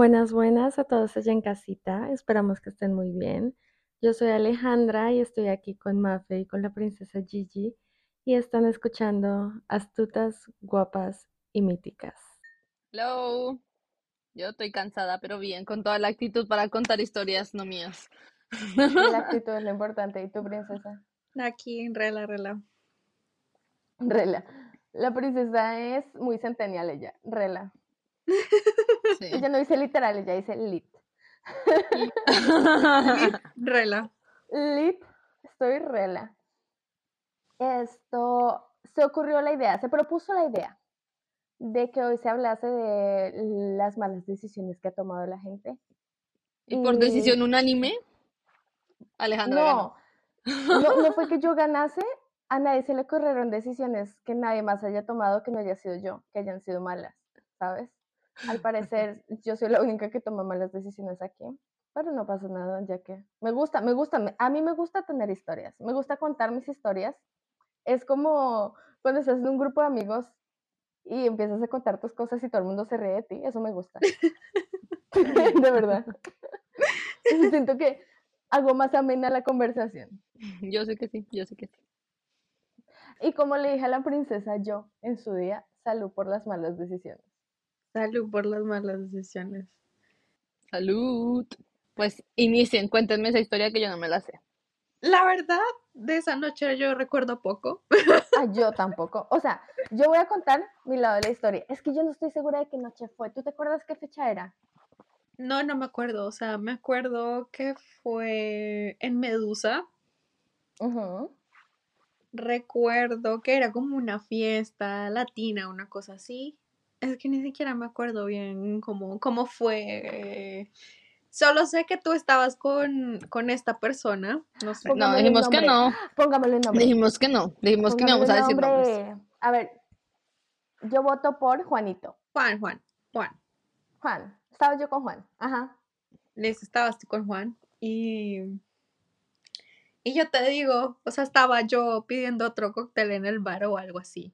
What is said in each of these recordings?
Buenas, buenas a todos allá en casita. Esperamos que estén muy bien. Yo soy Alejandra y estoy aquí con Mafe y con la princesa Gigi y están escuchando Astutas, Guapas y Míticas. Hello. Yo estoy cansada, pero bien, con toda la actitud para contar historias no mías. La actitud es lo importante. ¿Y tu princesa? Aquí, rela, rela. Rela. La princesa es muy centennial ella. Rela. Sí. Ella no dice literal, ella dice lit. Rela. Lit, estoy rela. Esto, se ocurrió la idea, se propuso la idea de que hoy se hablase de las malas decisiones que ha tomado la gente. ¿Y por decisión unánime? Alejandra ganó. No, no, no fue que yo ganase, a nadie se le ocurrieron decisiones que nadie más haya tomado que no haya sido yo, que hayan sido malas, ¿sabes? Al parecer, yo soy la única que toma malas decisiones aquí, pero no pasa nada, ya que me gusta, me gusta, a mí me gusta tener historias, me gusta contar mis historias. Es como cuando estás en un grupo de amigos y empiezas a contar tus cosas y todo el mundo se ríe de ti, eso me gusta. De verdad. Siento que hago más amena la conversación. Yo sé que sí, yo sé que sí. Y como le dije a la princesa yo en su día, salud por las malas decisiones. Salud por las malas decisiones. Salud. Pues inicien, cuéntenme esa historia que yo no me la sé. La verdad, de esa noche yo recuerdo poco. Ah, yo tampoco. O sea, yo voy a contar mi lado de la historia. Es que yo no estoy segura de qué noche fue. ¿Tú te acuerdas qué fecha era? No, no me acuerdo. O sea, me acuerdo que fue en Medusa. Recuerdo que era como una fiesta latina, una cosa así. Es que ni siquiera me acuerdo bien cómo, cómo fue. Solo sé que tú estabas con, con esta persona. No sé. No, dijimos que no. Póngamelo en nombre. Dijimos que no. Dijimos que no íbamos a decir nombres. nombre. A ver, yo voto por Juanito. Juan, Juan, Juan. Juan. Estaba yo con Juan. Ajá. les estabas tú con Juan y y yo te digo, o sea, estaba yo pidiendo otro cóctel en el bar o algo así.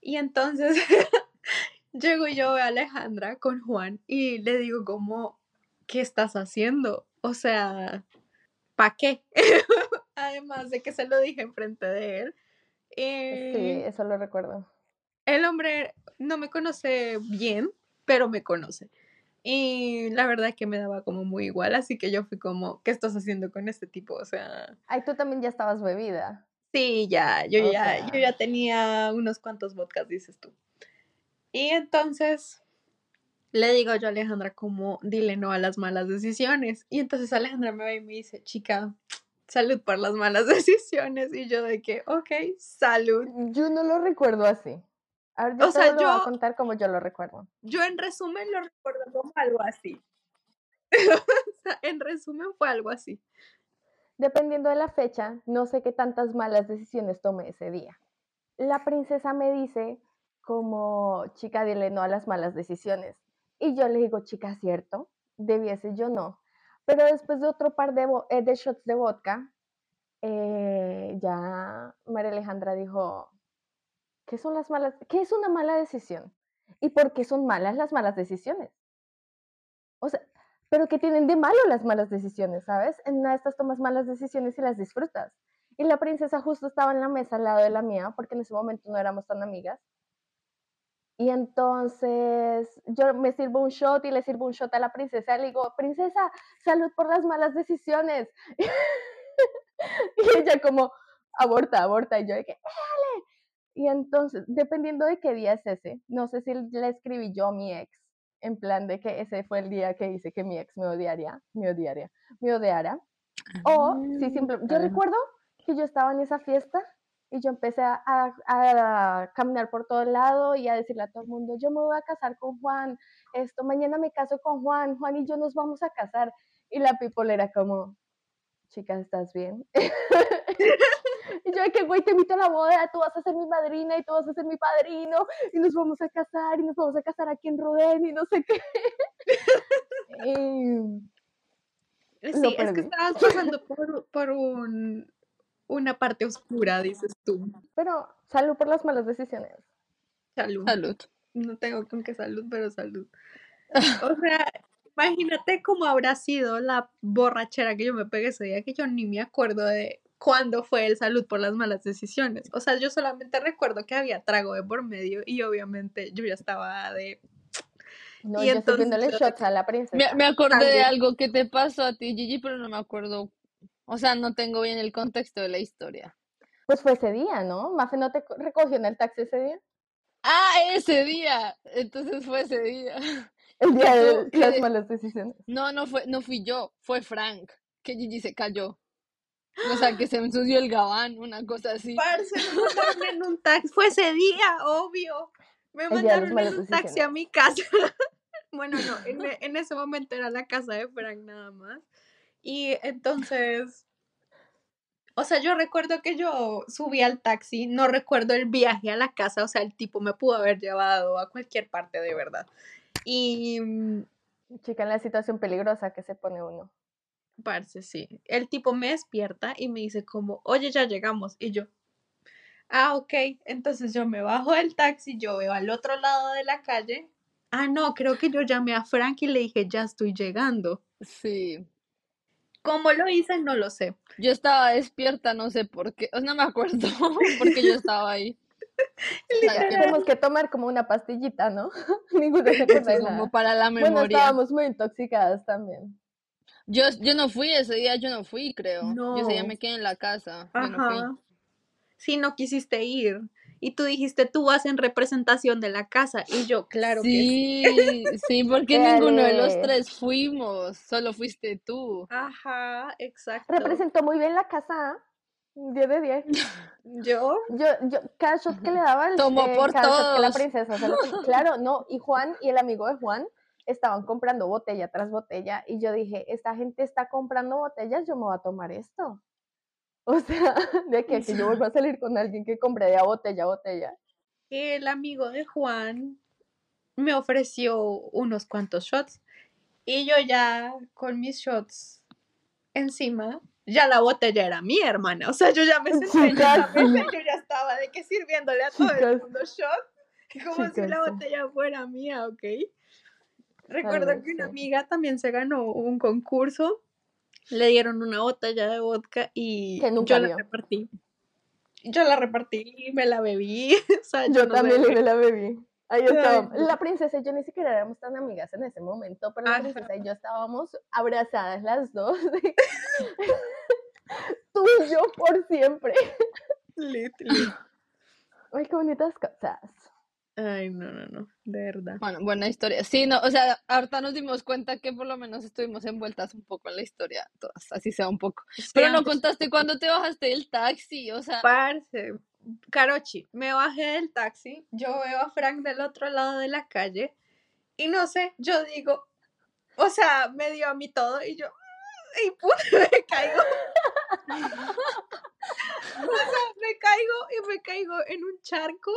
Y entonces llego yo a Alejandra con Juan y le digo como, ¿qué estás haciendo? O sea, ¿para qué? Además de que se lo dije enfrente de él. Sí, Eh, eso lo recuerdo. el hombre no me conoce bien, pero me conoce. Y la verdad es que me daba como muy igual, así que yo fui como, ¿qué estás haciendo con este tipo? O sea, Ay, tú también ya estabas bebida. sí, ya, yo O ya, yo ya tenía unos cuantos vodkas, dices tú. Y entonces le digo yo a Alejandra como, dile no a las malas decisiones. Y entonces Alejandra me ve y me dice, chica, salud por las malas decisiones. Y yo de que, ok, salud. Yo no lo recuerdo así. A ver, yo O sea, lo voy a yo- contar como yo lo recuerdo. Yo en resumen lo recuerdo como algo así. En resumen fue algo así. Dependiendo de la fecha, no sé qué tantas malas decisiones tomé ese día. La princesa me dice como, chica, dile no a las malas decisiones. Y yo le digo, chica, ¿cierto? Debiese yo no. Pero después de otro par de, eh, de shots de vodka, eh, ya María Alejandra dijo, ¿qué son las malas? ¿Qué es una mala decisión? ¿Y por qué son malas las malas decisiones? O sea, pero ¿qué tienen de malo las malas decisiones, sabes? En una de estas tomas malas decisiones y las disfrutas. Y la princesa justo estaba en la mesa al lado de la mía, porque en ese momento no éramos tan amigas. Y entonces yo me sirvo un shot y le sirvo un shot a la princesa. Le digo, princesa, salud por las malas decisiones. y ella como, aborta, aborta. Y yo de que, dale. Y entonces, dependiendo de qué día es ese, no sé si le escribí yo a mi ex, en plan de que ese fue el día que hice que mi ex me odiaría, me odiaría, me odiara. O si simplemente, yo Ah. recuerdo que yo estaba en esa fiesta y yo empecé a, a- a caminar por todo lado y a decirle a todo el mundo, yo me voy a casar con Juan, esto, mañana me caso con Juan, Juan y yo nos vamos a casar. Y la people era como, chica, ¿estás bien? y yo de que, güey, te invito a la boda, tú vas a ser mi madrina y tú vas a ser mi padrino y nos vamos a casar y nos vamos a casar aquí en Rodén y no sé qué. y, Sí, es que estabas pasando por, por un, una parte oscura, dices tú. pero salud por las malas decisiones. Salud. Salud. No tengo con qué salud, pero salud. O sea, imagínate cómo habrá sido la borrachera que yo me pegué ese día, que yo ni me acuerdo de cuándo fue el salud por las malas decisiones. O sea, yo solamente recuerdo que había trago de por medio y obviamente yo ya estaba de... No, Y yo entonces- shots a la princesa. Me, me acordé de algo que te pasó a ti, Gigi, pero no me acuerdo. O sea, no tengo bien el contexto de la historia. Pues fue ese día, ¿no? Mafe no te co- recogió en el taxi ese día. Ah, ese día. Entonces fue ese día. El día de las malas decisiones. No, no fue, no fui yo, fue Frank, que Gigi se cayó. O sea, que se me ensució el gabán, una cosa así. Parce, me mandaron en un taxi. Fue ese día, obvio. Me mandaron en un taxi a mi casa. Bueno, no, en, e- en ese momento era la casa de Frank nada más. Y entonces, o sea, yo recuerdo que yo subí al taxi, no recuerdo el viaje a la casa, o sea, el tipo me pudo haber llevado a cualquier parte de verdad. Y, mm, Chica, en la situación peligrosa que se pone uno. parce, sí, el tipo me despierta y me dice como, oye, ya llegamos. Y yo, ah, ok, entonces yo me bajo del taxi, yo veo al otro lado de la calle. Ah, no, creo que yo llamé a Frank y le dije, ya estoy llegando. Sí. ¿Cómo lo hice? No lo sé. Yo estaba despierta, no sé por qué. No me acuerdo porque yo estaba ahí. Tenemos que tomar como una pastillita, ¿no? Ninguno se acuerda como para la Bueno, memoria. estábamos muy intoxicadas también. Yo, yo no fui ese día, yo no fui, creo. Yo ese día No. me quedé en la casa. Yo no fui. Sí, no quisiste ir. Y tú dijiste, tú vas en representación de la casa. Y yo, claro que sí. Sí, sí, porque ninguno de los tres fuimos, solo fuiste tú. Ajá, exacto. Representó muy bien la casa. ¿ah? 10 de 10. Yo, Yo, yo, cada shot que le daba, el- Tomó por cada shot que la todos. princesa se lo tomó. Claro, no. Y Juan y el amigo de Juan estaban comprando botella tras botella. Y yo dije, esta gente está comprando botellas, yo me voy a tomar esto. O sea, de aquí a que yo vuelva a salir con alguien que compre de a botella a botella. el amigo de Juan me ofreció unos cuantos shots. Y yo ya, con mis shots encima, ya la botella era mía, hermana. O sea, yo ya me senté en mesa y yo ya estaba de que sirviéndole a todo el mundo shot. Como si la botella fuera mía, ¿ok? Recuerdo vez que una sí. amiga también se ganó un concurso. Le dieron una botella de vodka y Que nunca yo la repartí. Yo la repartí y me la bebí. O sea, yo, Yo no también sé. le la bebí. Ahí no. La princesa y yo ni siquiera éramos tan amigas en ese momento, pero la Ajá. princesa y yo estábamos abrazadas las dos. Tú y yo por siempre. Lit, lit. Ay, qué bonitas cosas. Ay, no, no, no. De verdad. Bueno, buena historia. Sí, no, o sea, ahorita nos dimos cuenta que por lo menos estuvimos envueltas un poco en la historia, todas, así sea un poco. Pero no contaste cuando te bajaste del taxi, o sea, Parce, Carochi, me bajé del taxi, yo veo a Frank del otro lado de la calle y no sé, yo digo, o sea, me dio a mí todo y yo, y puta, me caigo. o sea, me caigo y me caigo en un charco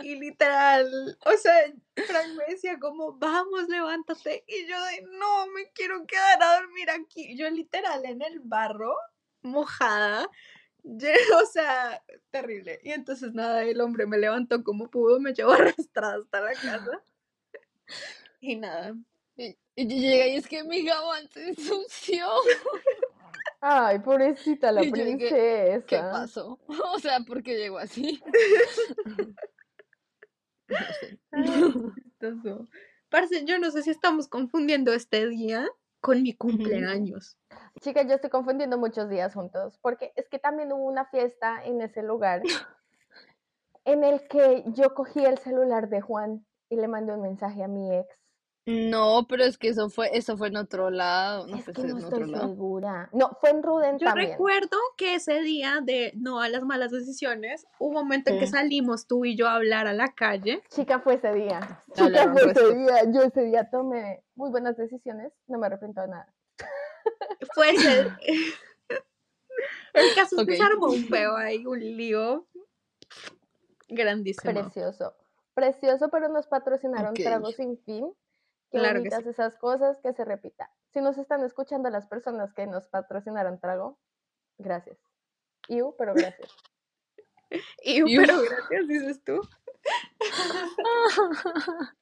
y literal, o sea, Frank me decía como, vamos, levántate y yo de, no, me quiero quedar a dormir aquí. Yo literal en el barro, mojada, Ye- O sea, terrible. Y entonces nada, el hombre me levantó como pudo, me llevó arrastrada hasta la casa. Y nada. y, y yo llegué y es que mi gabán se ensució. Ay, pobrecita la Y yo dije, princesa. ¿Qué pasó? O sea, ¿por qué llegó así? No sé. Parce, yo no sé si estamos confundiendo este día con mi cumpleaños. Chicas, yo estoy confundiendo muchos días juntos, porque es que también hubo una fiesta en ese lugar en el que yo cogí el celular de Juan y le mandé un mensaje a mi ex. No, pero es que eso fue, eso fue en otro lado. No es fue que en no otro estoy lado. segura. No, fue en Ruden Yo también. recuerdo que ese día de no a las malas decisiones, hubo un momento en que salimos tú y yo a hablar a la calle. Chica, fue ese día. Chica, fue ese día. Yo ese día tomé muy buenas decisiones. No me arrepiento de nada. Fue ese. El caso es que se armó un peo ahí, un lío grandísimo. Precioso. Precioso, pero nos patrocinaron tragos sin fin. Claro que bonitas esas cosas, que se repita. Si nos están escuchando las personas que nos patrocinaron trago, gracias. Iu, pero gracias. Y- pero gracias, dices tú.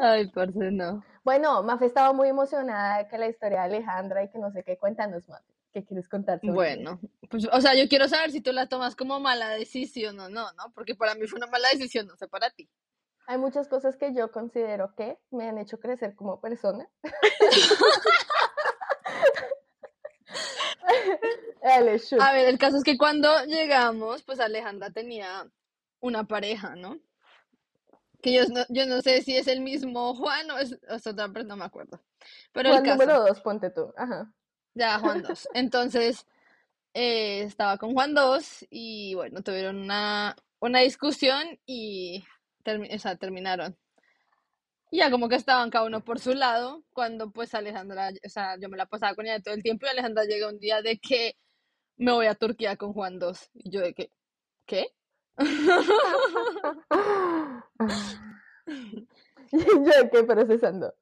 Ay, parce, no. Bueno, Mafe estaba muy emocionada que la historia de Alejandra y que no sé qué. Cuéntanos, Mafe. ¿Qué quieres contar sobre Bueno, pues, o sea, yo quiero saber si tú la tomas como mala decisión o no, ¿no? Porque para mí fue una mala decisión, no sé para ti. Hay muchas cosas que yo considero que me han hecho crecer como persona. A ver, el caso es que cuando llegamos, pues Alejandra tenía una pareja, ¿no? Que yo no, yo no sé si es el mismo Juan o es, o es otra persona, no me acuerdo. Pero el caso, número dos, ponte tú. Ajá. ya Juan 2. Entonces, eh, estaba con Juan 2 y bueno, tuvieron una, una discusión y termi- o sea, terminaron. Y ya como que estaban cada uno por su lado, cuando pues Alejandra, o sea, yo me la pasaba con ella todo el tiempo y Alejandra llega un día de que me voy a Turquía con Juan 2. Y yo de que, ¿qué? yo de qué procesando.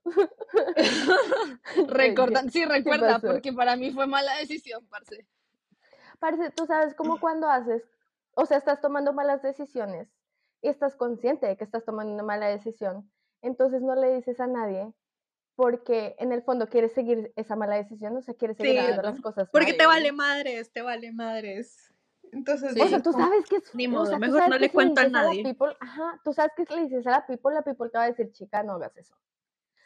Recordan, sí, recuerda, porque para mí fue mala decisión, parce. Parece, tú sabes como cuando haces, o sea, estás tomando malas decisiones y estás consciente de que estás tomando una mala decisión, entonces no le dices a nadie porque en el fondo quieres seguir esa mala decisión, o sea, quieres seguir Sí, haciendo las cosas Porque mal. te vale madres, te vale madres. Entonces, Sí. O sea, tú sabes que es, Ni o modo, sea, tú mejor no le si cuento a nadie. people, ajá, tú sabes que si le dices a la people, la people te va a decir, chica, no hagas eso.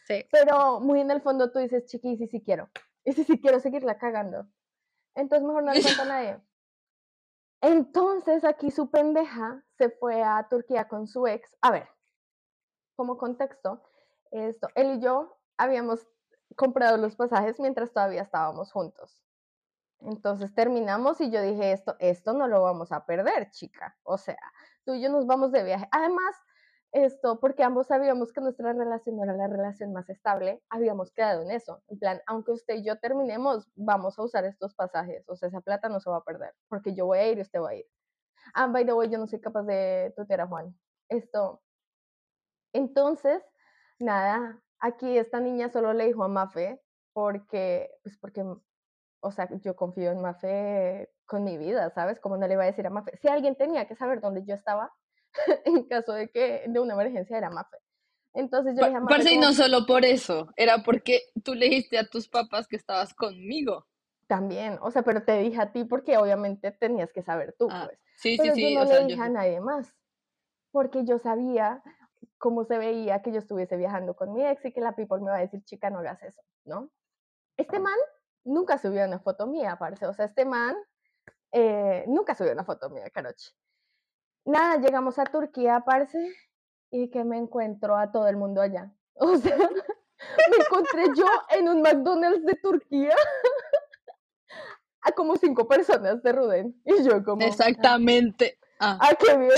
sí. Pero muy en el fondo tú dices, chiqui, y si sí quiero. Y si sí quiero seguirla cagando. Entonces mejor no le cuento a nadie. Entonces aquí su pendeja se fue a Turquía con su ex. A ver, como contexto, esto, él y yo habíamos comprado los pasajes mientras todavía estábamos juntos. Entonces terminamos y yo dije, esto, esto no lo vamos a perder, chica. O sea, tú y yo nos vamos de viaje. Además, esto, porque ambos sabíamos que nuestra relación no era la relación más estable, habíamos quedado en eso. En plan, aunque usted y yo terminemos, vamos a usar estos pasajes. O sea, esa plata no se va a perder, porque yo voy a ir y usted va a ir. Ah, by the way, yo no soy capaz de tutear a Juan. Esto. Entonces, nada, aquí esta niña solo le dijo a Mafe, porque, pues porque, o sea, yo confío en Mafe con mi vida, ¿sabes? Como no le iba a decir a Mafe. Si alguien tenía que saber dónde yo estaba, en caso de que de una emergencia era Mafe. Entonces yo le dije a Pa- Mafe Parce, y como, no solo por eso, era porque tú le dijiste a tus papás que estabas conmigo. También, o sea, pero te dije a ti porque obviamente tenías que saber tú, Ah, pues. sí, sí, Pero sí, yo o no sea, le yo dije a sé. nadie más, porque yo sabía cómo se veía que yo estuviese viajando con mi ex y que la people me va a decir, chica, no hagas eso, ¿no? Este man nunca subió una foto mía, parce, o sea, este man eh, nunca subió una foto mía, caroche. Nada, llegamos a Turquía, parce, y que me encuentro a todo el mundo allá. O sea, me encontré yo en un McDonald's de Turquía a como cinco personas de Ruden. Y yo como... "Ah, Exactamente. Ah, Ah, qué bien.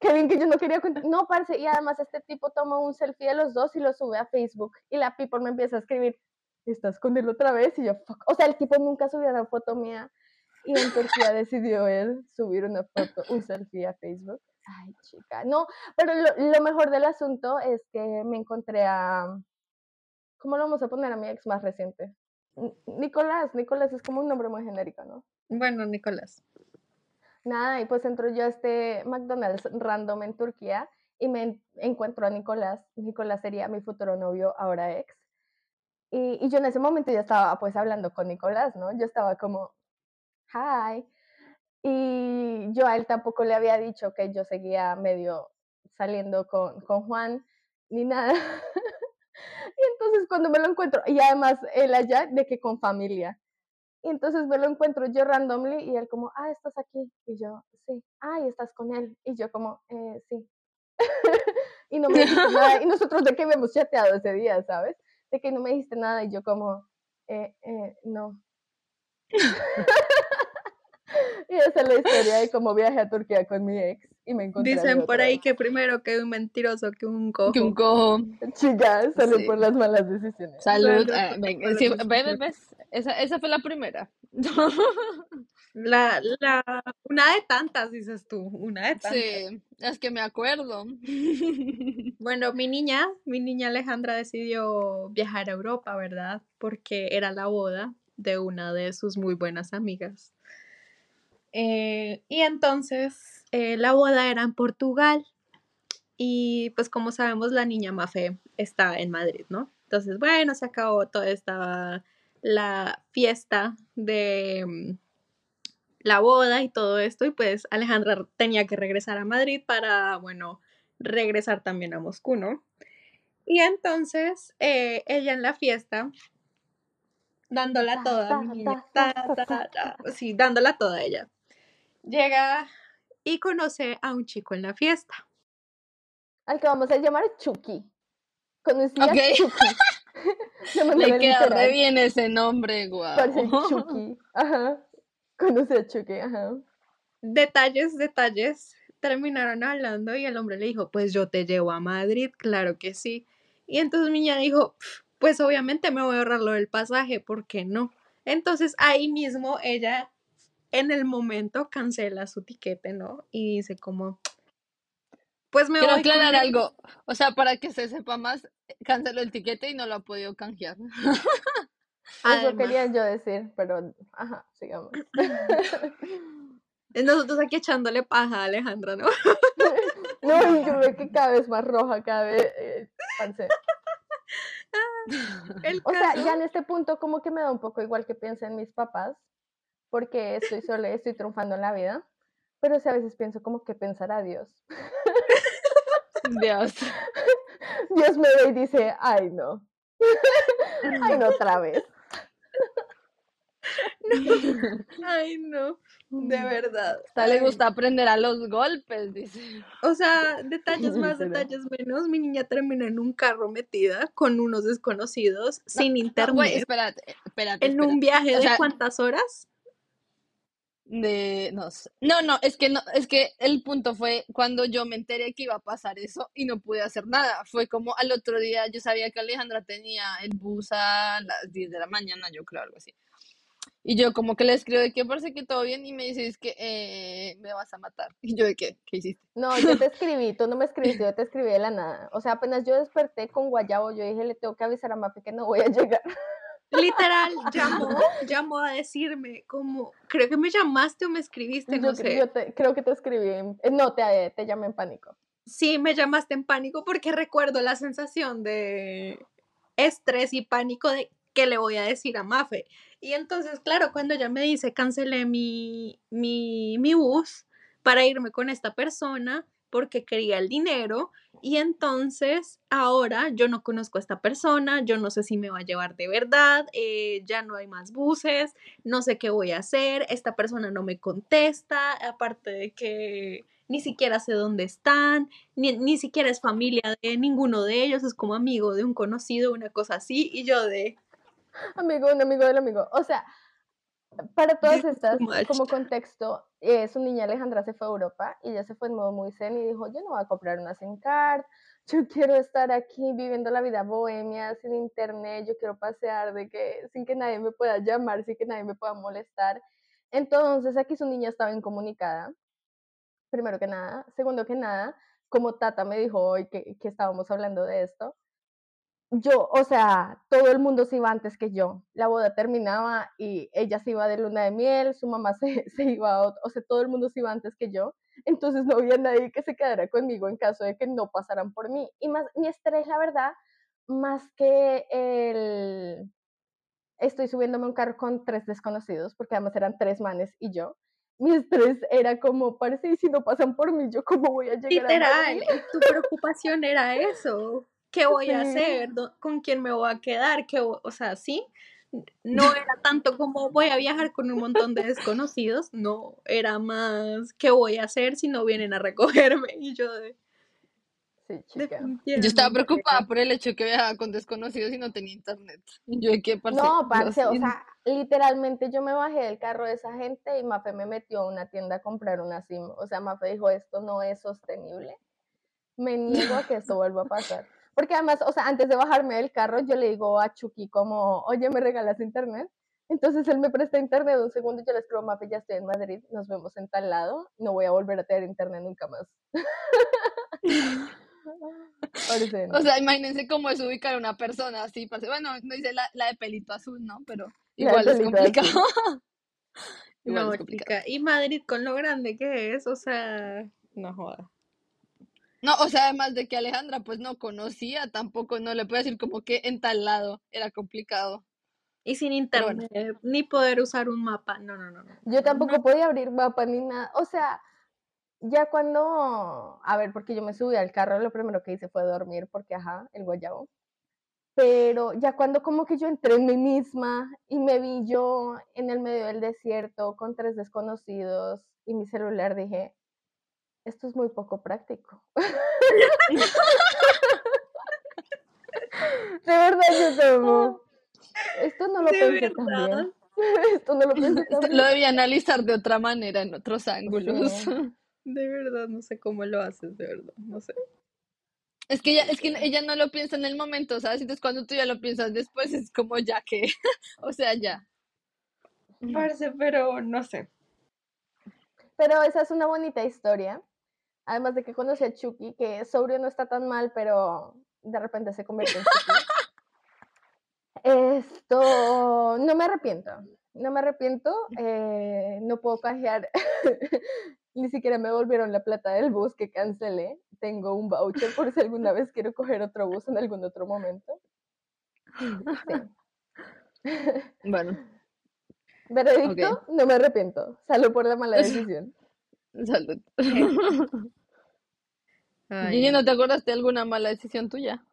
Qué bien que yo no quería contar. No, parce, y además este tipo toma un selfie de los dos y lo sube a Facebook. Y la people me empieza a escribir, ¿estás con él otra vez? Y yo, fuck. O sea, el tipo nunca subió una foto mía. Y en Turquía decidió él subir una foto, un selfie a Facebook. Ay, chica. No, pero lo, lo mejor del asunto es que me encontré a. ¿Cómo lo vamos a poner a mi ex más reciente? Nicolás. Nicolás es como un nombre muy genérico, ¿no? Bueno, Nicolás. Nada, y pues entro yo a este McDonald's random en Turquía y me en- encuentro a Nicolás. Nicolás sería mi futuro novio, ahora ex. Y, y yo en ese momento ya estaba pues hablando con Nicolás, ¿no? Yo estaba como, hi. Y yo a él tampoco le había dicho que yo seguía medio saliendo con, con Juan ni nada. y entonces cuando me lo encuentro, y además él allá de que con familia. Y entonces me lo encuentro yo randomly y él como, ah, estás aquí. Y yo, sí. Ah, y estás con él. Y yo como, eh, sí. y no me dijiste nada. Y nosotros de que habíamos chateado ese día, ¿sabes? De que no me dijiste nada y yo como, eh, eh, no. y esa es la historia de cómo viajé a Turquía con mi ex y me encontré Dicen por ahí que primero que un mentiroso que un cojo. que un cojo. Chicas, Sí. por las malas decisiones. Salud. Salud ah, ven, sí, ven, ves, esa, esa fue la primera. La, la, una de tantas, dices tú, una de tantas. Sí, es que me acuerdo. Bueno, mi niña, mi niña Alejandra decidió viajar a Europa, ¿verdad? Porque era la boda de una de sus muy buenas amigas. Eh, y entonces eh, la boda era en Portugal y pues como sabemos la niña Mafe está en Madrid, ¿no? Entonces, bueno, se acabó toda esta la fiesta de mm, la boda y todo esto y pues Alejandra tenía que regresar a Madrid para, bueno, regresar también a Moscú, ¿no? Y entonces eh, ella en la fiesta, dándola toda, sí, dándola toda ella, llega y conoce a un chico en la fiesta. Al que vamos a llamar Chucky. Conocí a. Chucky. Le queda re bien ese nombre, guau. Chucky. Ajá. Conocí a Chucky, ajá. Detalles, detalles. Terminaron hablando y el hombre le dijo, pues yo te llevo a Madrid, claro que sí. Y entonces mi niña dijo, "Pf, pues obviamente me voy a ahorrar lo del pasaje, ¿por qué no? Entonces ahí mismo ella en el momento cancela su tiquete, ¿no? Y dice como, pues me Quiero voy aclarar él". algo. O sea, para que se sepa más, canceló el tiquete y no lo ha podido canjear. Eso Además, quería yo decir, pero ajá, sigamos. nosotros aquí echándole paja a Alejandra, ¿no? No, yo veo que cada vez más roja, cada vez. eh. El O sea, ya en este punto como que me da un poco igual que piensen mis papás, porque estoy sola y estoy triunfando en la vida, pero sí a veces pienso como que pensará Dios. Dios. Dios me ve y dice, ay no, ay no otra vez. Ay, no, de verdad. A le gusta aprender a los golpes, dice. O sea, detalles más, detalles menos. Mi niña terminó en un carro metida con unos desconocidos, sin No, internet, güey, espérate, espérate. en un viaje O de cuántas horas. De, no, no, no, es que no, es que el punto fue cuando yo me enteré que iba a pasar eso y no pude hacer nada. Fue como al otro día yo sabía que Alejandra tenía el bus a las 10 de la mañana, yo creo, algo así. Y yo como que le escribo de que parece que todo bien y me dice, es que eh, me vas a matar. Y yo de qué, ¿qué hiciste? No, yo te escribí, tú no me escribiste, yo te escribí de la nada. O sea, apenas yo desperté con Guayabo, yo dije, le tengo que avisar a Mapi que no voy a llegar. Literal, llamó, llamó a decirme como, creo que me llamaste o me escribiste, no sé. yo te- creo que te escribí, en- no, te, te llamé en pánico. Sí, me llamaste en pánico porque recuerdo la sensación de estrés y pánico de qué le voy a decir a Mafe. Y entonces, claro, cuando ella me dice cancelé mi, mi, mi bus para irme con esta persona porque quería el dinero y entonces ahora yo no conozco a esta persona, yo no sé si me va a llevar de verdad, eh, ya no hay más buses, no sé qué voy a hacer, esta persona no me contesta, aparte de que ni siquiera sé dónde están, ni, ni siquiera es familia de ninguno de ellos, es como amigo de un conocido, una cosa así, y yo de, Amigo, un amigo del amigo. O sea, para todas estas, como contexto, eh, su niña Alejandra se fue a Europa y ella se fue en modo muy zen y dijo, yo no voy a comprar una SIM card, yo quiero estar aquí viviendo la vida bohemia, sin internet, yo quiero pasear de que, sin que nadie me pueda llamar, sin que nadie me pueda molestar. Entonces aquí su niña estaba incomunicada, primero que nada. Segundo que nada, como Tata me dijo hoy que, que estábamos hablando de esto, yo, o sea, todo el mundo se iba antes que yo. La boda terminaba y ella se iba de luna de miel, su mamá se, se iba a o sea, todo el mundo se iba antes que yo. Entonces no había nadie que se quedara conmigo en caso de que no pasaran por mí. Y más, mi estrés, la verdad, más que el... Estoy subiéndome a un carro con tres desconocidos, porque además eran tres manes y yo. Mi estrés era como, parece, y si no pasan por mí, ¿yo cómo voy a llegar a literal, Madrid?". y tu preocupación era eso, ¿qué voy a hacer? ¿Dó- ¿Con quién me voy a quedar? ¿Qué o sea, sí, no era tanto como voy a viajar con un montón de desconocidos, no, era más, ¿qué voy a hacer si no vienen a recogerme? Y yo de, Sí, chica. Yo estaba preocupada por el hecho de que viajaba con desconocidos y no tenía internet. Yo de qué parce, No, parce, o sea, literalmente yo me bajé del carro de esa gente y Mafe me metió a una tienda a comprar una SIM. O sea, Mafe dijo, esto no es sostenible. Me niego a que esto vuelva a pasar. Porque además, o sea, antes de bajarme del carro, yo le digo a Chucky como, oye, ¿me regalas internet? Entonces él me presta internet un segundo yo le escribo, Mafe, ya estoy en Madrid, nos vemos en tal lado, no voy a volver a tener internet nunca más. No. O sea, imagínense cómo es ubicar a una persona así, parce. Bueno, no dice la, la de pelito azul, ¿no? Pero igual es complicado. igual No, es complicado. y Madrid con lo grande que es, o sea, no joda. No, o sea, además de que Alejandra pues no conocía, tampoco no le puedo decir como que en tal lado era complicado. Y sin bueno. internet, ni poder usar un mapa. No, no, no, no. Yo tampoco podía abrir mapa ni nada. O sea, ya cuando, a ver, porque yo me subí al carro, lo primero que hice fue dormir, porque ajá, el guayabo. Pero ya cuando como que yo entré en mí misma y me vi yo en el medio del desierto con tres desconocidos y mi celular, dije, esto es muy poco práctico. De verdad, yo como, esto no lo De pensé tan verdad. bien. Esto no lo pensé tan bien. Lo debía analizar de otra manera, en otros ángulos. Sí. De verdad, no sé cómo lo haces, de verdad. No sé. Es que ella, es que ella no lo piensa en el momento, ¿sabes? Entonces cuando tú ya lo piensas después es como ya que, o sea, ya. Parce, pero no sé. Pero esa es una bonita historia. Además de que conocí a Chucky, que sobrio no está tan mal, pero de repente se convirtió en Chucky. Esto, no me arrepiento. No me arrepiento. eh, no puedo canjear. Ni siquiera me volvieron la plata del bus que cancelé. Tengo un voucher por si alguna vez quiero coger otro bus en algún otro momento. Sí. Bueno, Veredicto, no me arrepiento. Salud por la mala decisión. salud. Ay, Gigi, ¿no te acuerdas de alguna mala decisión tuya?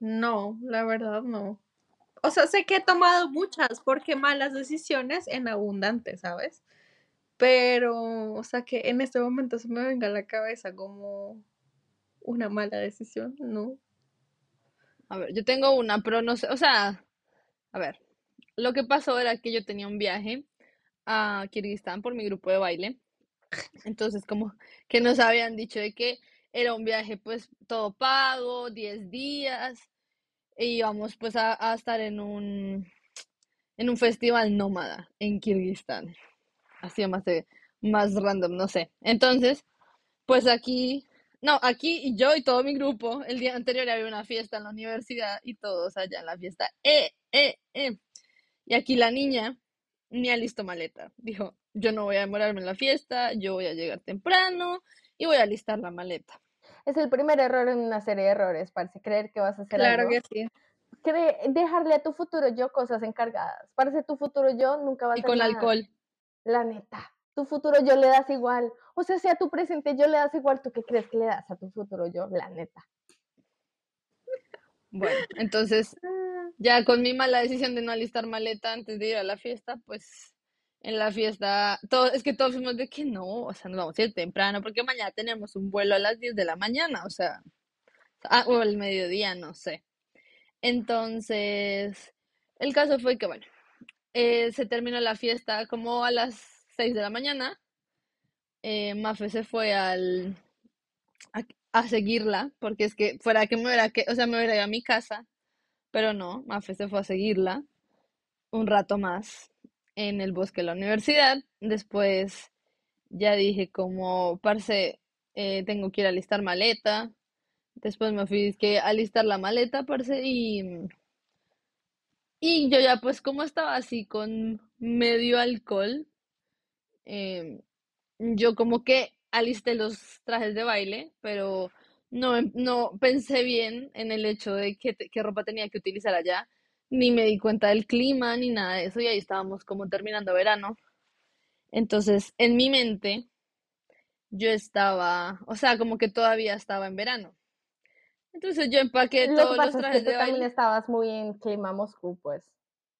No, la verdad no. O sea, sé que he tomado muchas porque malas decisiones en abundante, ¿sabes? Pero, o sea, que en este momento se me venga a la cabeza como una mala decisión, ¿no? A ver, yo tengo una, pero no sé, o sea, a ver, lo que pasó era que yo tenía un viaje a Kirguistán por mi grupo de baile, entonces como que nos habían dicho de que era un viaje pues todo pago, 10 días, e íbamos pues a, a estar en un, en un festival nómada en Kirguistán, así más, más random, no sé. Entonces, pues aquí no, aquí yo y todo mi grupo, el día anterior había una fiesta en la universidad y todos allá en la fiesta. ¡Eh, eh, eh! Y aquí la niña ni alistó maleta. Dijo, yo no voy a demorarme en la fiesta, yo voy a llegar temprano y voy a alistar la maleta. Es el primer error en una serie de errores, parece creer que vas a hacer Claro algo. que sí. Cre- dejarle a tu futuro yo cosas encargadas. Parece tu futuro yo nunca va a Y con nada. alcohol. La neta. Tu futuro yo le das igual. O sea, si a tu presente yo le das igual, ¿tú qué crees que le das a tu futuro yo? La neta. Bueno, entonces ya con mi mala decisión de no alistar maleta antes de ir a la fiesta, pues en la fiesta, todo, es que todos fuimos de que no, o sea, nos vamos a ir temprano porque mañana tenemos un vuelo a las 10 de la mañana, o sea, ah, o el mediodía, no sé. Entonces, el caso fue que, bueno, eh, se terminó la fiesta como a las 6 de la mañana. eh, Mafe se fue al, a, a seguirla, porque es que fuera que me hubiera, que, o sea, me hubiera ido a mi casa, pero no, Mafe se fue a seguirla un rato más en el bosque de la universidad. Después ya dije como, parce, eh, tengo que ir a alistar maleta. Después me fui que a alistar la maleta, parce, y, y yo ya pues como estaba así con medio alcohol, em, yo como que alisté los trajes de baile, pero no, no pensé bien en el hecho de qué, qué ropa tenía que utilizar allá, ni me di cuenta del clima, ni nada de eso, y ahí estábamos como terminando verano. Entonces, en mi mente, yo estaba, o sea, como que todavía estaba en verano. Entonces yo empaqué Lo todos los pasa es que trajes tú de también baile. estabas muy en clima Moscú, pues.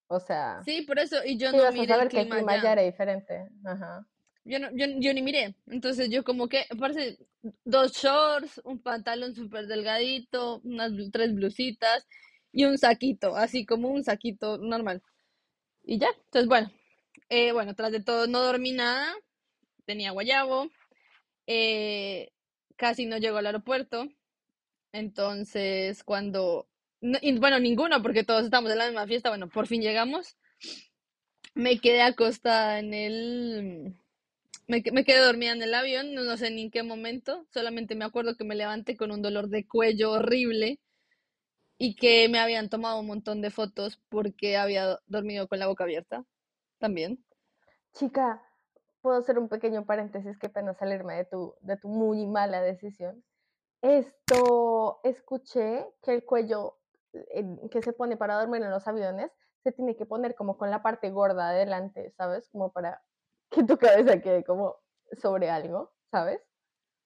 O sea, Sí, por eso, y yo sí no vas a miré el saber que el clima clima allá. ya era diferente. Ajá. Yo, no, yo, yo ni miré. Entonces yo como que, parece, dos shorts, un pantalón súper delgadito, unas tres blusitas y un saquito, así como un saquito normal. Y ya, entonces bueno, eh, bueno, tras de todo no dormí nada, tenía guayabo, eh, casi no llego al aeropuerto, entonces cuando, no- y bueno, ninguno, porque todos estamos en la misma fiesta, bueno, por fin llegamos, me quedé acostada en el, me, me quedé dormida en el avión, no, no sé ni en qué momento, solamente me acuerdo que me levanté con un dolor de cuello horrible y que me habían tomado un montón de fotos porque había dormido con la boca abierta también. Chica, puedo hacer un pequeño paréntesis, qué pena salirme de tu, de tu muy mala decisión. Esto escuché que el cuello que se pone para dormir en los aviones se tiene que poner como con la parte gorda adelante, ¿sabes? Como para que tu cabeza quede como sobre algo, ¿sabes?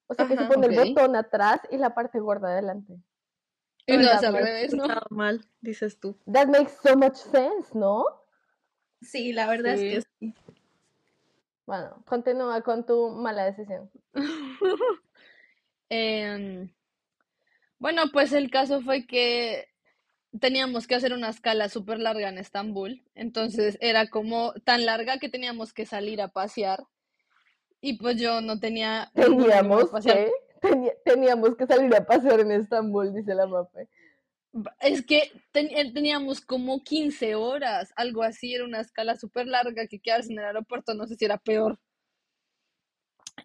O sea, que se pone el botón atrás y la parte gorda adelante. Y lo Oiga, hace al revés, ¿no? Estaba mal, dices tú. That makes so much sense, ¿no? Sí, la verdad Sí. es que sí. Bueno, continúa con tu mala decisión. Em, bueno, pues el caso fue que teníamos que hacer una escala súper larga en Estambul, entonces era como tan larga que teníamos que salir a pasear y pues yo no tenía Teníamos que, teníamos que salir a pasear en Estambul, dice la Mape. Es que eh, teníamos como 15 horas, algo así, era una escala súper larga que quedarse en el aeropuerto, no sé si era peor.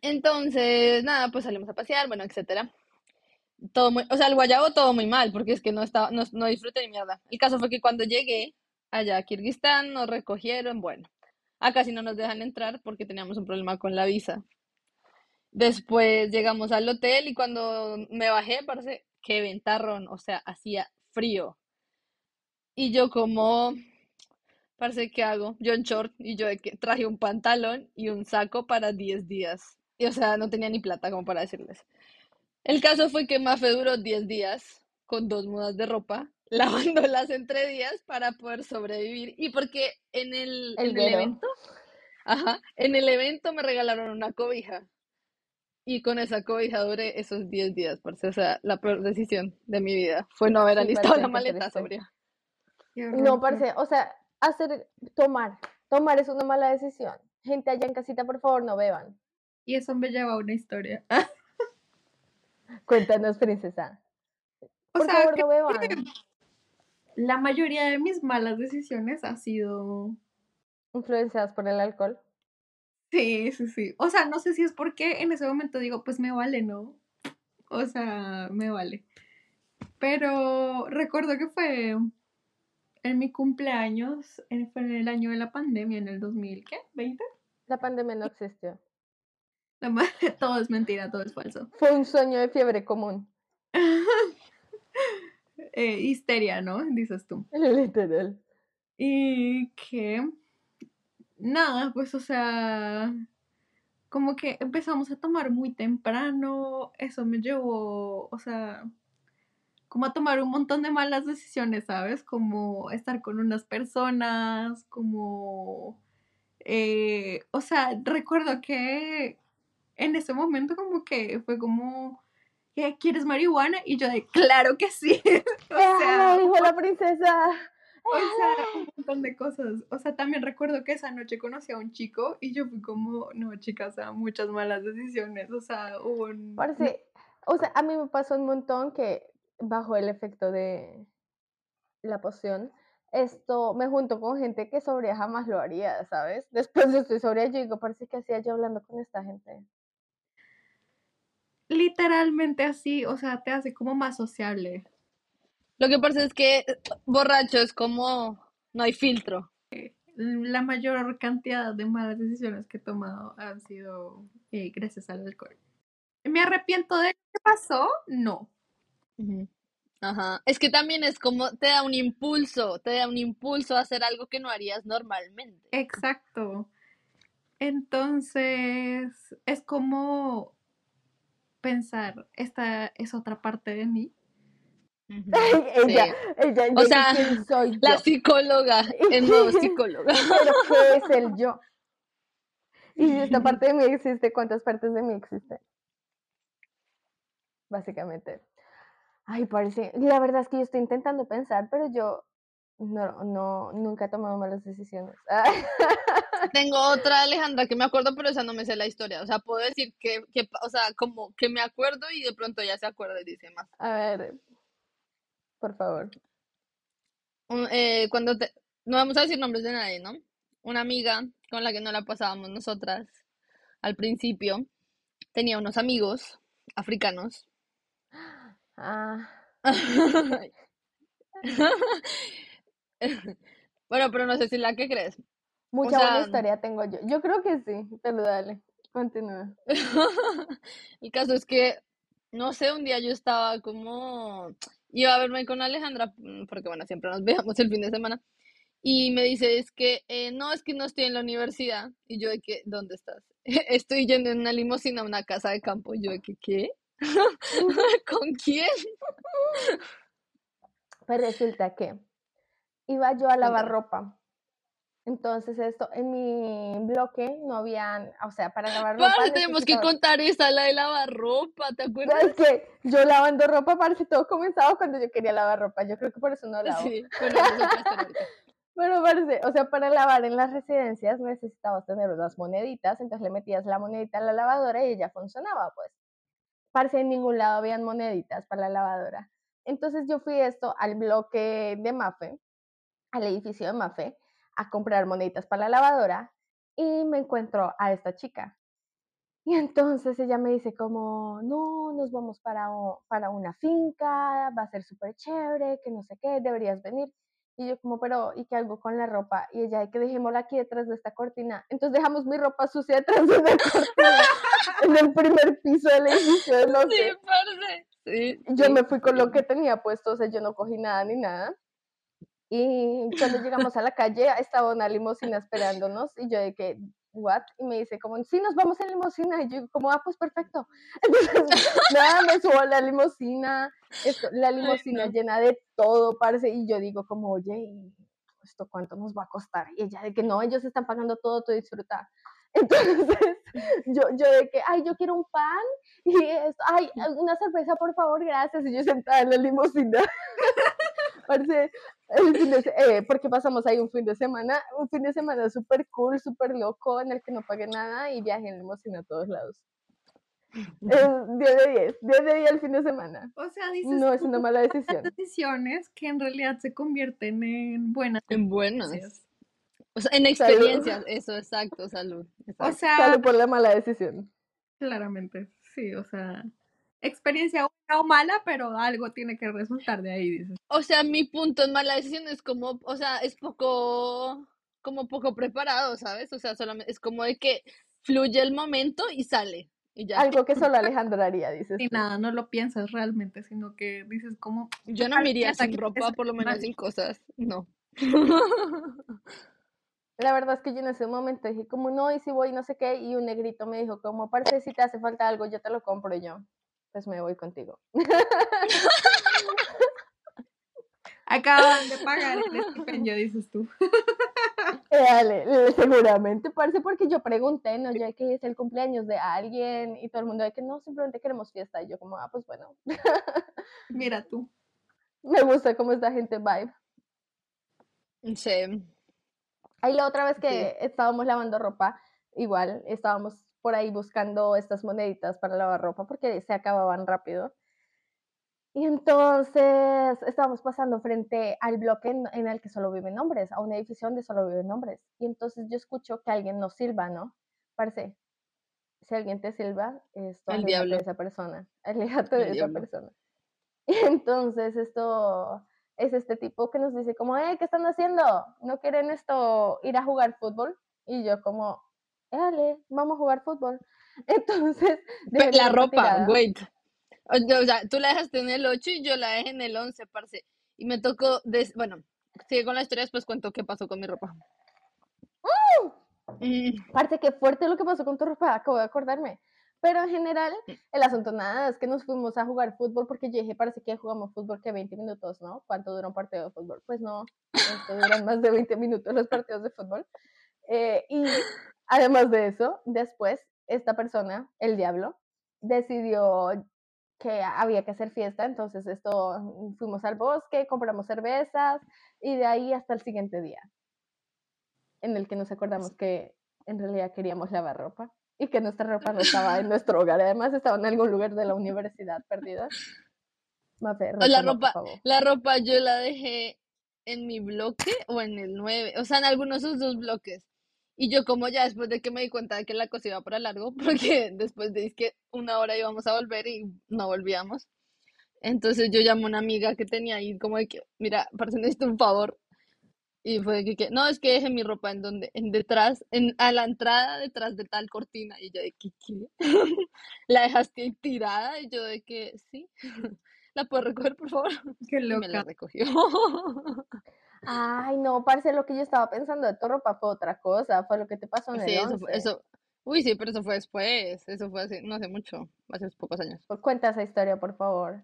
Entonces, nada, pues salimos a pasear, bueno, etcétera. Todo muy, o sea, el guayabo todo muy mal, porque es que no estaba, no, no disfruté ni mierda. El caso fue que cuando llegué allá a Kirguistán, nos recogieron, bueno, acá sí no nos dejan entrar porque teníamos un problema con la visa. Después llegamos al hotel y cuando me bajé, parece que ventarrón, o sea, hacía frío. Y yo como, parece ¿qué hago? Yo en short y yo que traje un pantalón y un saco para 10 días. Y o sea, no tenía ni plata como para decirles. El caso fue que Mafe duró 10 días con dos mudas de ropa, lavándolas entre días para poder sobrevivir. Y porque en el, El en el evento, ajá, en el evento me regalaron una cobija. Y con esa cobija duré esos 10 días, parce. O sea, la peor decisión de mi vida fue no haber alistado la maleta sobria. No, parce, o sea, hacer, tomar, tomar es una mala decisión. Gente allá en casita, por favor, no beban. Y eso me lleva a una historia. Cuéntanos, princesa. O Por sea, favor, que no beban. la mayoría de mis malas decisiones ha sido... Influenciadas por el alcohol. Sí, sí, sí. O sea, no sé si es porque en ese momento digo, pues me vale, ¿no? O sea, me vale. Pero recuerdo que fue en mi cumpleaños, en- fue en el año de la pandemia, en el 2000, ¿qué? ¿20? La pandemia no existió. La todo es mentira, todo es falso. Fue un sueño de fiebre común. Eh, histeria, ¿no? Dices tú. Literal. Y que, nada, pues, o sea, como que empezamos a tomar muy temprano, eso me llevó, o sea, como a tomar un montón de malas decisiones, ¿sabes? Como estar con unas personas, como, eh, o sea, recuerdo que en ese momento como que fue como, ¿qué, ¿quieres marihuana? Y yo de, claro que sí. o sea, ¡Ah, dijo la princesa! O sea, un montón de cosas. O sea, también recuerdo que esa noche conocí a un chico y yo fui como, no, chicas, o sea, muchas malas decisiones. O sea, hubo un... Parce, o sea, a mí me pasó un montón que bajo el efecto de la poción, esto me junto con gente que sobria jamás lo haría, ¿sabes? Después de estoy sobria, yo digo, parece que hacía yo hablando con esta gente. Literalmente así, o sea, te hace como más sociable. Lo que pasa es que borracho es como, no hay filtro. La mayor cantidad de malas decisiones que he tomado han sido eh, gracias al alcohol. ¿Me arrepiento de lo que pasó? No. Ajá. Es que también es como, te da un impulso, te da un impulso a hacer algo que no harías normalmente. Exacto. Entonces, es como pensar, esta es otra parte de mí. Ella, Sí. ella, O sea, quién soy yo, La psicóloga, el nuevo psicóloga. pero ¿qué es el yo? Y si esta parte de mí existe, ¿cuántas partes de mí existen? Básicamente. Ay, parece, la verdad es que yo estoy intentando pensar, pero yo no, no, nunca he tomado malas decisiones. Tengo otra Alejandra que me acuerdo, pero esa no me sé la historia. O sea, puedo decir que, que, o sea, como que me acuerdo y de pronto ya se acuerda y dice más. A ver, por favor. Un- eh, cuando te, no vamos a decir nombres de nadie, ¿no? Una amiga con la que no la pasábamos nosotras al principio tenía unos amigos africanos. Ah, Bueno, pero no sé si la que crees. mucha sea, buena historia tengo yo. Yo creo que sí, pero dale, continúa. El caso es que no sé, un día yo estaba como, iba a verme con Alejandra, mm, porque bueno, siempre nos veamos el fin de semana, y me dice, es que, eh, no, es que no estoy en la universidad, y yo de que, ¿dónde estás? Estoy yendo en una limusina a una casa de campo, y yo de que, ¿qué? ¿Con quién? Pues resulta que iba yo a lavar ropa. Entonces esto, en mi bloque no habían, o sea, para lavar ropa Parce, tenemos que contar esa, la de lavar ropa, ¿te acuerdas? Es que yo lavando ropa, parece todo comenzaba cuando yo quería lavar ropa. Yo creo que por eso no lavo. Sí, bueno. Pero parece, o sea, para lavar en las residencias necesitabas tener unas moneditas, entonces le metías la monedita a la lavadora y ella funcionaba, pues. Parece en ningún lado habían moneditas para la lavadora. Entonces yo fui esto al bloque de Mafe, al edificio de Mafe, a comprar moneditas para la lavadora y me encuentro a esta chica. Y entonces ella me dice como, no, nos vamos para, para una finca, va a ser súper chévere, que no sé qué, deberías venir. Y yo como, pero, ¿y qué hago con la ropa? Y ella, "Ay, que dejémosla aquí detrás de esta cortina. Entonces dejamos mi ropa sucia detrás de la cortina, en el primer piso del edificio de Sí. Sí, Yo sí, me fui con lo que tenía puesto, o sea, yo no cogí nada ni nada. Y cuando llegamos a la calle, estaba una limusina esperándonos y yo de que, ¿what? Y me dice como, sí, nos vamos en limusina. Y yo como, ah, pues perfecto. Entonces, nada, me subo a la limusina, esto, la limusina no. llena de todo, parece, y yo digo como, oye, ¿y esto cuánto nos va a costar? Y ella de que no, ellos están pagando todo, tú disfruta. Entonces, yo, yo de que, ay, yo quiero un pan y esto, ay, una cerveza, por favor, gracias. Y yo sentada en la limusina. Parce, el fin de se- eh, porque pasamos ahí un fin de semana, un fin de semana súper cool, súper loco, en el que no pagué nada y viajé en limusina a todos lados. Eh, 10 de 10, 10 de 10 el fin de semana. O sea, dices No es una mala decisión. decisiones que en realidad se convierten en buenas En buenas. experiencias. O sea, en Salud. experiencias, eso, exacto, salud. O exacto. sea, Salud por la mala decisión. claramente, sí, o sea, experiencia buena o mala, pero algo tiene que resultar de ahí, dices. O sea, mi punto en mala decisión es como, o sea, es poco, como poco preparado, ¿sabes? O sea, solamente es como de que fluye el momento y sale. Y ya. Algo que solo Alejandra haría, dices. Y tú. nada, no lo piensas realmente, sino que dices como, Yo no me iría sin ropa, por lo menos mal. sin cosas. No. La verdad es que yo en ese momento dije como no, y si voy no sé qué, y un negrito me dijo como, parce, si te hace falta algo, yo te lo compro y yo. Pues me voy contigo. acaban de pagar el estipendio, dices tú. Eh, dale, seguramente, parce, porque yo pregunté, ¿no? Ya que es el cumpleaños de alguien y todo el mundo de que no, simplemente queremos fiesta. Y yo como, ah, pues bueno, Mira tú. me gusta cómo esta gente vibe. Sí. Ahí la otra vez Sí. que estábamos lavando ropa, igual estábamos por ahí buscando estas moneditas para lavar ropa porque se acababan rápido. Y entonces estábamos pasando frente al bloque en, en el que solo viven hombres, a un edificio donde solo viven hombres. Y entonces yo escucho que alguien nos silba, ¿no? Parece, si alguien te silba, esto, El diablo. de esa persona, aléjate de El esa diablo. persona. Y entonces esto es este tipo que nos dice como, eh, ¿qué están haciendo? ¿No quieren esto ir a jugar fútbol? Y yo como, dale, vamos a jugar fútbol. Entonces, La ropa, tirada. wait. O sea, tú la dejaste en el 8 y yo la dejé en el 11, parce. Y me tocó, des- bueno, sigue con la historia, después cuento qué pasó con mi ropa. Mm, Parte que fuerte lo que pasó con tu ropa, acabo de acordarme. Pero en general, el asunto nada, es que nos fuimos a jugar fútbol porque yo dije, parece que jugamos fútbol que 20 minutos, ¿no? ¿Cuánto dura un partido de fútbol? Pues no, esto duran más de 20 minutos los partidos de fútbol. Eh, y además de eso, después, esta persona, el diablo, decidió que había que hacer fiesta, entonces esto, fuimos al bosque, compramos cervezas y de ahí hasta el siguiente día, en el que nos acordamos que en realidad queríamos lavar ropa y que nuestra ropa no estaba en nuestro hogar, además estaba en algún lugar de la universidad perdida. Mafe, La ropa, la ropa yo la dejé en mi bloque o en el 9, o sea, en algunos de esos dos bloques. Y yo como ya después de que me di cuenta de que la cosa iba para largo, porque después de que una hora íbamos a volver y no volvíamos. Entonces yo llamé a una amiga que tenía ahí como de que, mira, parece necesito un favor. Y fue que, que, no, es que dejé mi ropa en donde, en detrás, en, a la entrada detrás de tal cortina. Y yo de que, ¿qué? La dejaste ahí tirada. Y yo de que, sí. ¿La puedo recoger, por favor? Qué Y me la loca. recogió. Ay, no, parece lo que yo estaba pensando de tu ropa fue otra cosa, fue lo que te pasó en Sí, el eso fue, 11. eso. Uy, sí, pero eso fue después. Eso fue hace, no hace mucho, hace pocos años. Pues Cuenta esa historia, por favor.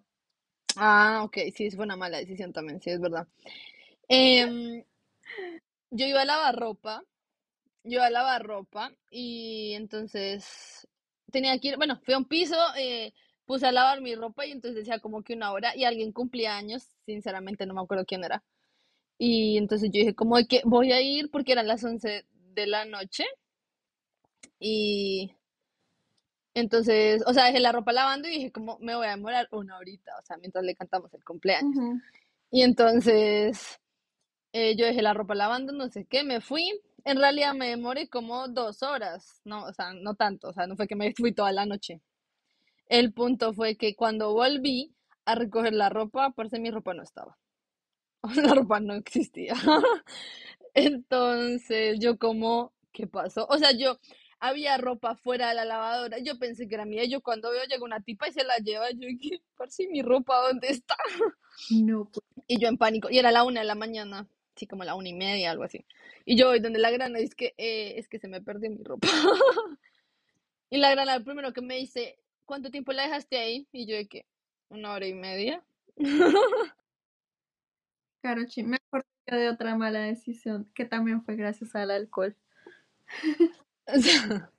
Ah, ok, sí, fue una mala decisión también, sí, es verdad. Em, yo iba a lavar ropa, yo iba a lavar ropa y entonces tenía que ir, bueno, fui a un piso, eh, puse a lavar mi ropa y entonces decía como que una hora y alguien cumplía años, sinceramente no me acuerdo quién era. Y entonces yo dije como que voy a ir porque eran las 11 de la noche y entonces, o sea, dejé la ropa lavando y dije como me voy a demorar una horita, o sea, mientras le cantamos el cumpleaños. Y entonces eh, yo dejé la ropa lavando, no sé qué, me fui. En realidad me demoré como dos horas, no, o sea, no tanto, o sea, no fue que me fui toda la noche. El punto fue que cuando volví a recoger la ropa, parece mi ropa no estaba. La ropa no existía. Entonces yo como, ¿qué pasó? O sea, yo había ropa fuera de la lavadora, yo pensé que era mía, yo cuando veo llega una tipa y se la lleva, yo dije, si mi ropa, ¿dónde está? No, pues, Y yo en pánico, y era la una de la mañana, sí, como la una y media, algo así. Y yo voy donde la grana, y es que, eh, es que se me perdió mi ropa. Y la grana, lo primero que me dice, ¿cuánto tiempo la dejaste ahí? Y yo de que, una hora y media. Carochi, me acordé de otra mala decisión que también fue gracias al alcohol. O sea,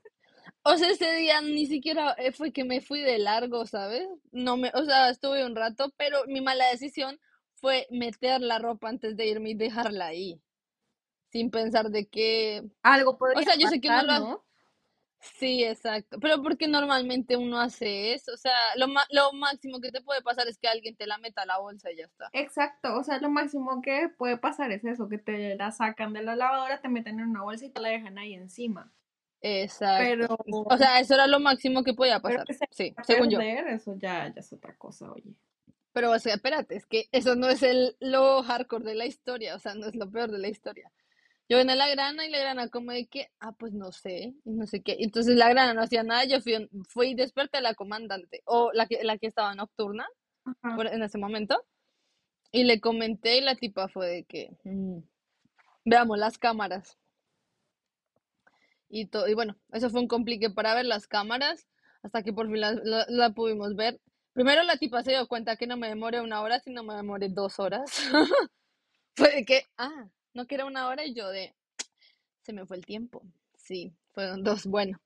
o sea, ese día ni siquiera eh, fue que me fui de largo, ¿sabes? No me, o sea, estuve un rato, pero mi mala decisión fue meter la ropa antes de irme y dejarla ahí, sin pensar de que, Algo podría sea, yo sé que uno pasar, lo- ¿no? Sí, exacto, pero porque normalmente uno hace eso, o sea, lo, ma- lo máximo que te puede pasar es que alguien te la meta a la bolsa y ya está. Exacto, o sea, lo máximo que puede pasar es eso, que te la sacan de la lavadora, te meten en una bolsa y te la dejan ahí encima. Exacto. Pero, O sea, eso era lo máximo que podía pero pasar, que se sí, a según yo. perder, eso ya, ya es otra cosa, oye. Pero, o sea, espérate, es que eso no es el, lo hardcore de la historia, o sea, no es lo peor de la historia. Yo ven a la grana y la grana como de que, ah, pues no sé, y no sé qué. Entonces la grana no hacía nada, yo fui, fui desperté a la comandante, o la que, la que estaba nocturna por- en ese momento, y le comenté y la tipa fue de que, "Mm, veamos las cámaras. Y, y bueno, eso fue un complique para ver las cámaras, hasta que por fin la, la- la pudimos ver. Primero la tipa se dio cuenta que no me demoré una hora, sino me demoré dos horas. Fue de que, ah, no que era una hora y yo de, se me fue el tiempo. Sí, fueron dos. Bueno,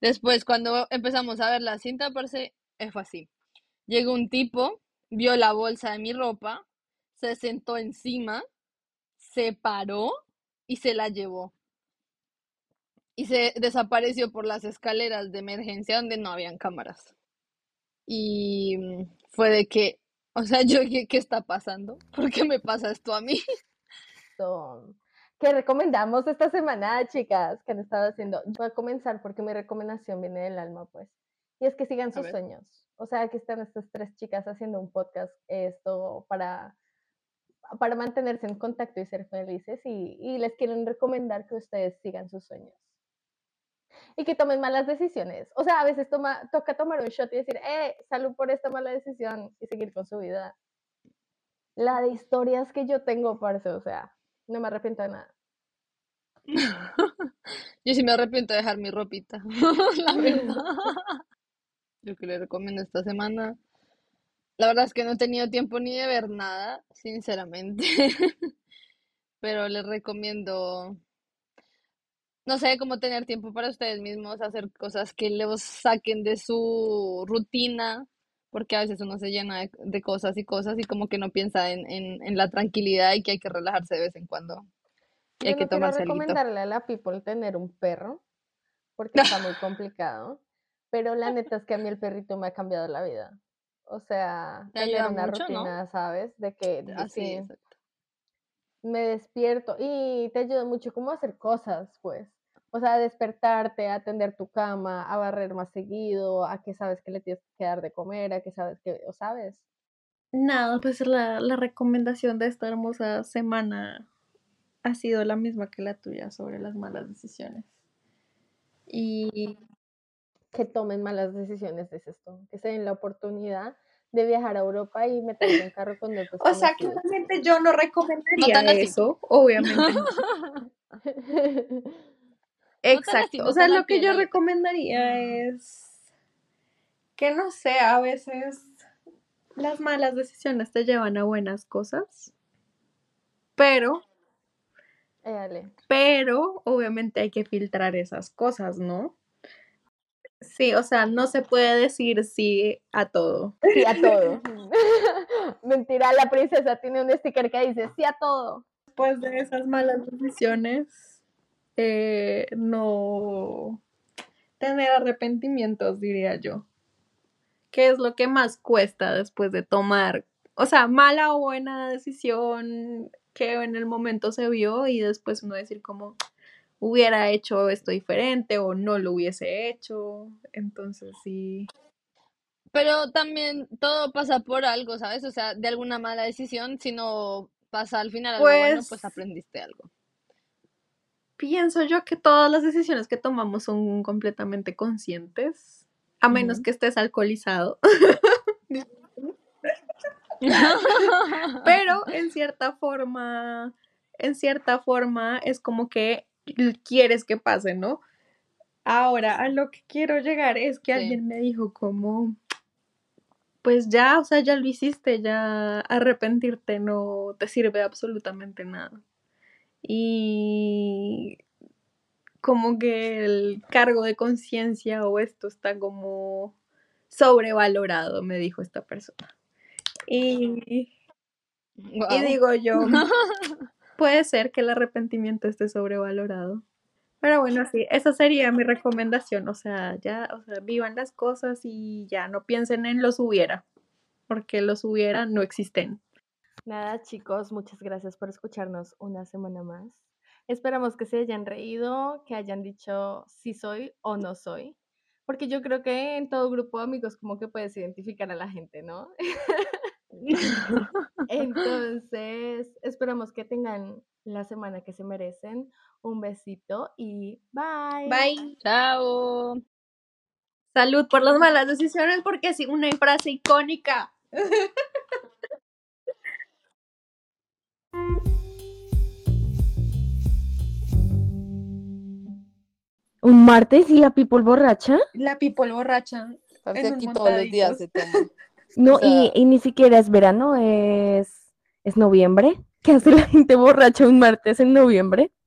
después cuando empezamos a ver la cinta, parce, eh, fue así. Llegó un tipo, vio la bolsa de mi ropa, se sentó encima, se paró y se la llevó. Y se desapareció por las escaleras de emergencia donde no habían cámaras. Y mm, fue de que, o sea, yo dije, ¿qué está pasando? ¿Por qué me pasa esto a mí? Son- ¿Qué recomendamos esta semana, chicas? que han estado haciendo? Voy a comenzar porque mi recomendación viene del alma, pues. Y es que sigan sus sueños. O sea, que están estas tres chicas haciendo un podcast, esto para, para mantenerse en contacto y ser felices. Y, y les quieren recomendar que ustedes sigan sus sueños. Y que tomen malas decisiones. O sea, a veces toma, toca tomar un shot y decir, eh, salud por esta mala decisión y seguir con su vida. La de historias que yo tengo, parce, o sea, no me arrepiento de nada. Yo sí me arrepiento de dejar mi ropita, la verdad. Yo que le recomiendo esta semana. La verdad es que no he tenido tiempo ni de ver nada, sinceramente. Pero les recomiendo, no sé, cómo tener tiempo para ustedes mismos, hacer cosas que los saquen de su rutina, porque a veces uno se llena de, de cosas y cosas y como que no piensa en, en, en la tranquilidad y que hay que relajarse de vez en cuando. Y hay que no quiero tomarse alguito. recomendarle a la people tener un perro, porque está muy complicado, pero la neta es que a mí el perrito me ha cambiado la vida. O sea, Te tener una mucho, ¿no? rutina, ¿sabes? De que Así sí, es. me despierto y te ayuda mucho como a hacer cosas, pues. O sea, a despertarte, a atender tu cama, a barrer más seguido, a que sabes que le tienes que dar de comer, a que sabes que, o sabes. Nada, pues la, la recomendación de esta hermosa semana ha sido la misma que la tuya sobre las malas decisiones. Y Que tomen malas decisiones, dices tú. Que se den la oportunidad de viajar a Europa y meterse en carro con dos O sea, claramente yo no recomendaría así. eso, obviamente. Exacto. o sea, lo que yo recomendaría es que no sé, a veces las malas decisiones te llevan a buenas cosas, pero, pero obviamente hay que filtrar esas cosas, ¿no? Sí, o sea, no se puede decir sí a todo. Sí a todo. Mentira, la princesa tiene un sticker que dice sí a todo. Después de esas malas decisiones, eh, no tener arrepentimientos, diría yo. ¿Qué es lo que más cuesta después de tomar, o sea, mala o buena decisión que en el momento se vio y después uno decir como hubiera hecho esto diferente o no lo hubiese hecho? Entonces sí. Pero también todo pasa por algo, ¿sabes? O sea, de alguna mala decisión, si no pasa al final algo bueno, Pues- pues aprendiste algo. Pienso yo que todas las decisiones que tomamos son completamente conscientes, a menos que estés alcoholizado. Pero en cierta forma, en cierta forma es como que quieres que pase, ¿no? Ahora, a lo que quiero llegar es que Sí. alguien me dijo como, pues ya, o sea, ya lo hiciste, ya arrepentirte no te sirve absolutamente nada. Y como que el cargo de conciencia o esto está como sobrevalorado, me dijo esta persona. Y, y digo yo, puede ser que el arrepentimiento esté sobrevalorado. Pero bueno, sí, esa sería mi recomendación. O sea, ya, o sea, vivan las cosas y ya no piensen en los hubiera, porque los hubiera no existen. Nada, chicos, muchas gracias por escucharnos una semana más. Esperamos que se hayan reído, que hayan dicho si soy o no soy, porque yo creo que en todo grupo de amigos como que puedes identificar a la gente, ¿no? Entonces, esperamos que tengan la semana que se merecen. Un besito y bye. Bye. Chao. Salud por las malas decisiones, porque es una frase icónica. ¿Un martes y la people borracha? La people borracha. Parce, En aquí todos los días se toma. No, O sea- y, y ni siquiera es verano, es, es noviembre. ¿Qué hace la gente borracha un martes en noviembre?